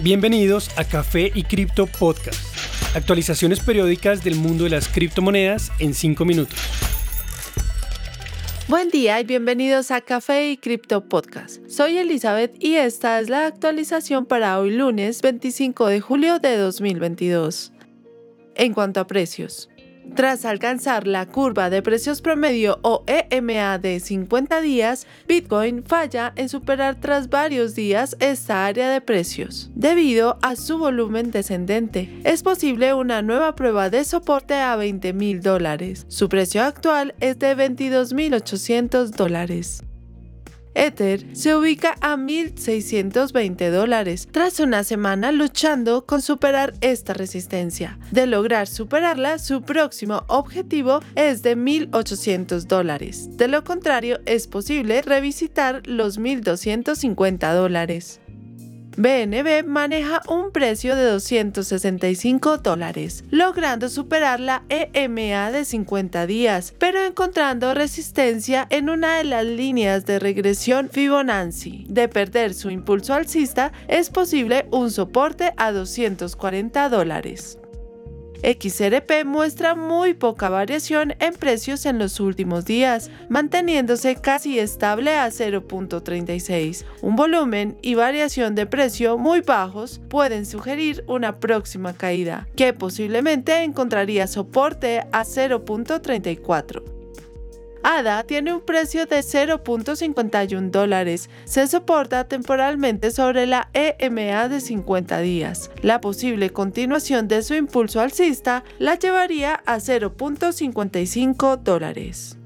Bienvenidos a Café y Cripto Podcast. Actualizaciones periódicas del mundo de las criptomonedas en 5 minutos. Buen día y bienvenidos a Café y Cripto Podcast. Soy Elizabeth y esta es la actualización para hoy lunes 25 de julio de 2022. En cuanto a precios, tras alcanzar la curva de precios promedio o EMA de 50 días, Bitcoin falla en superar tras varios días esta área de precios. Debido a su volumen descendente, es posible una nueva prueba de soporte a 20 mil dólares. Su precio actual es de 22.800 dólares. Ether se ubica a 1.620 dólares tras una semana luchando con superar esta resistencia. De lograr superarla, su próximo objetivo es de 1.800 dólares. De lo contrario, es posible revisitar los 1.250 dólares. BNB maneja un precio de 265 dólares, logrando superar la EMA de 50 días, pero encontrando resistencia en una de las líneas de regresión Fibonacci. De perder su impulso alcista, es posible un soporte a 240 dólares. XRP muestra muy poca variación en precios en los últimos días, manteniéndose casi estable a 0.36. Un volumen y variación de precio muy bajos pueden sugerir una próxima caída, que posiblemente encontraría soporte a 0.34. ADA tiene un precio de 0.51 dólares. Se soporta temporalmente sobre la EMA de 50 días. La posible continuación de su impulso alcista la llevaría a 0.55 dólares.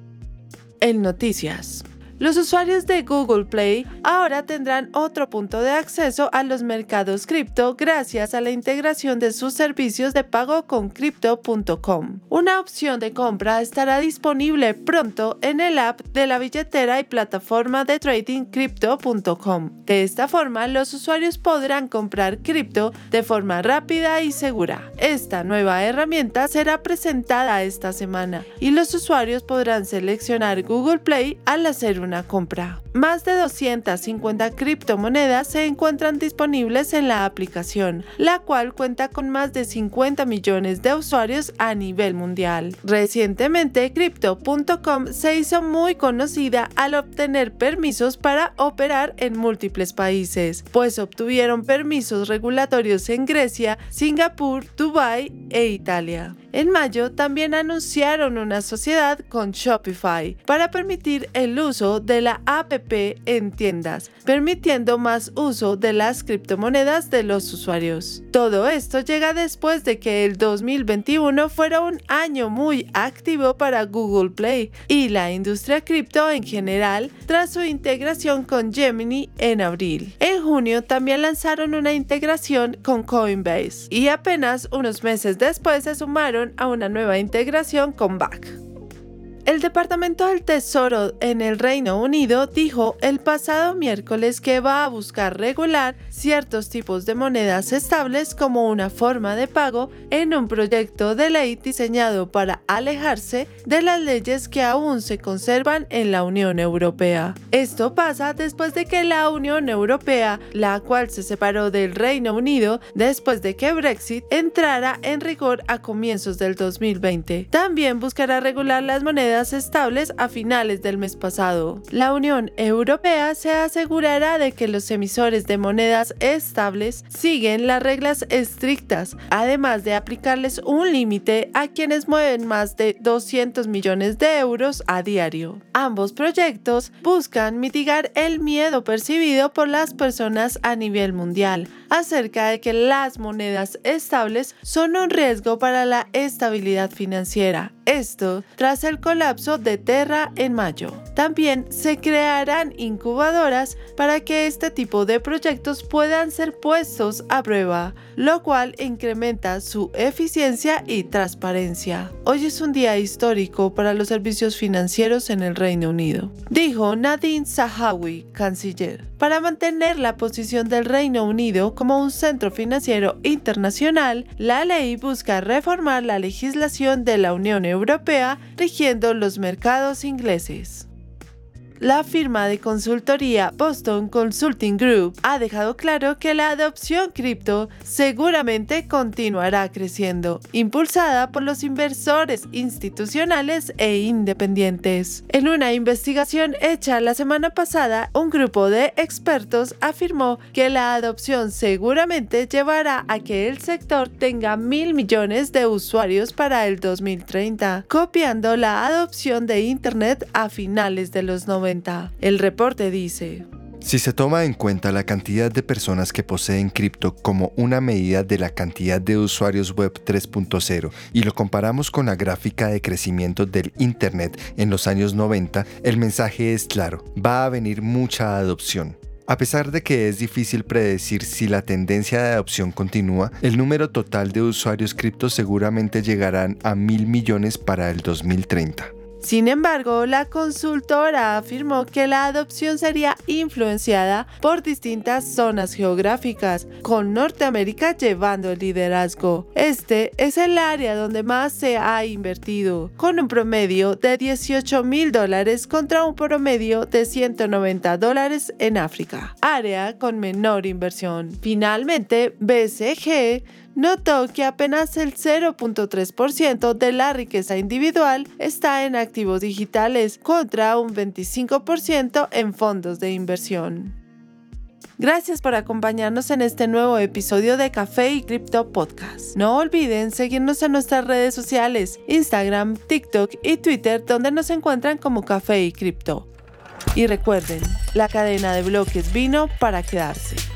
En noticias. Los usuarios de Google Play ahora tendrán otro punto de acceso a los mercados cripto gracias a la integración de sus servicios de pago con crypto.com. Una opción de compra estará disponible pronto en el app de la billetera y plataforma de trading crypto.com. De esta forma, los usuarios podrán comprar cripto de forma rápida y segura. Esta nueva herramienta será presentada esta semana y los usuarios podrán seleccionar Google Play al hacer un una compra. Más de 250 criptomonedas se encuentran disponibles en la aplicación, la cual cuenta con más de 50 millones de usuarios a nivel mundial. Recientemente, Crypto.com se hizo muy conocida al obtener permisos para operar en múltiples países, pues obtuvieron permisos regulatorios en Grecia, Singapur, Dubái e Italia. En mayo también anunciaron una sociedad con Shopify para permitir el uso de la APP en tiendas, permitiendo más uso de las criptomonedas de los usuarios. Todo esto llega después de que el 2021 fuera un año muy activo para Google Play y la industria cripto en general tras su integración con Gemini en abril. En junio también lanzaron una integración con Coinbase y apenas unos meses después se sumaron a una nueva integración con BAC. El Departamento del Tesoro en el Reino Unido dijo el pasado miércoles que va a buscar regular ciertos tipos de monedas estables como una forma de pago en un proyecto de ley diseñado para alejarse de las leyes que aún se conservan en la Unión Europea. Esto pasa después de que la Unión Europea, la cual se separó del Reino Unido después de que Brexit entrara en rigor a comienzos del 2020, también buscará regular las monedas estables a finales del mes pasado. La Unión Europea se asegurará de que los emisores de monedas estables siguen las reglas estrictas, además de aplicarles un límite a quienes mueven más de 200 millones de euros a diario. Ambos proyectos buscan mitigar el miedo percibido por las personas a nivel mundial acerca de que las monedas estables son un riesgo para la estabilidad financiera. Esto tras el colapso de Terra en mayo. También se crearán incubadoras para que este tipo de proyectos puedan ser puestos a prueba, lo cual incrementa su eficiencia y transparencia. Hoy es un día histórico para los servicios financieros en el Reino Unido, dijo Nadine Zahawi, canciller. Para mantener la posición del Reino Unido como un centro financiero internacional, la ley busca reformar la legislación de la Unión Europea rigiendo los mercados ingleses. La firma de consultoría Boston Consulting Group ha dejado claro que la adopción cripto seguramente continuará creciendo, impulsada por los inversores institucionales e independientes. En una investigación hecha la semana pasada, un grupo de expertos afirmó que la adopción seguramente llevará a que el sector tenga mil millones de usuarios para el 2030, copiando la adopción de Internet a finales de los 90. El reporte dice, si se toma en cuenta la cantidad de personas que poseen cripto como una medida de la cantidad de usuarios web 3.0 y lo comparamos con la gráfica de crecimiento del Internet en los años 90, el mensaje es claro, va a venir mucha adopción. A pesar de que es difícil predecir si la tendencia de adopción continúa, el número total de usuarios cripto seguramente llegarán a mil millones para el 2030. Sin embargo, la consultora afirmó que la adopción sería influenciada por distintas zonas geográficas, con Norteamérica llevando el liderazgo. Este es el área donde más se ha invertido, con un promedio de 18 mil dólares contra un promedio de 190 dólares en África, área con menor inversión. Finalmente, BCG notó que apenas el 0.3% de la riqueza individual está en activos digitales contra un 25% en fondos de inversión. Gracias por acompañarnos en este nuevo episodio de Café y Cripto Podcast. No olviden seguirnos en nuestras redes sociales, Instagram, TikTok y Twitter, donde nos encuentran como Café y Cripto. Y recuerden, la cadena de bloques vino para quedarse.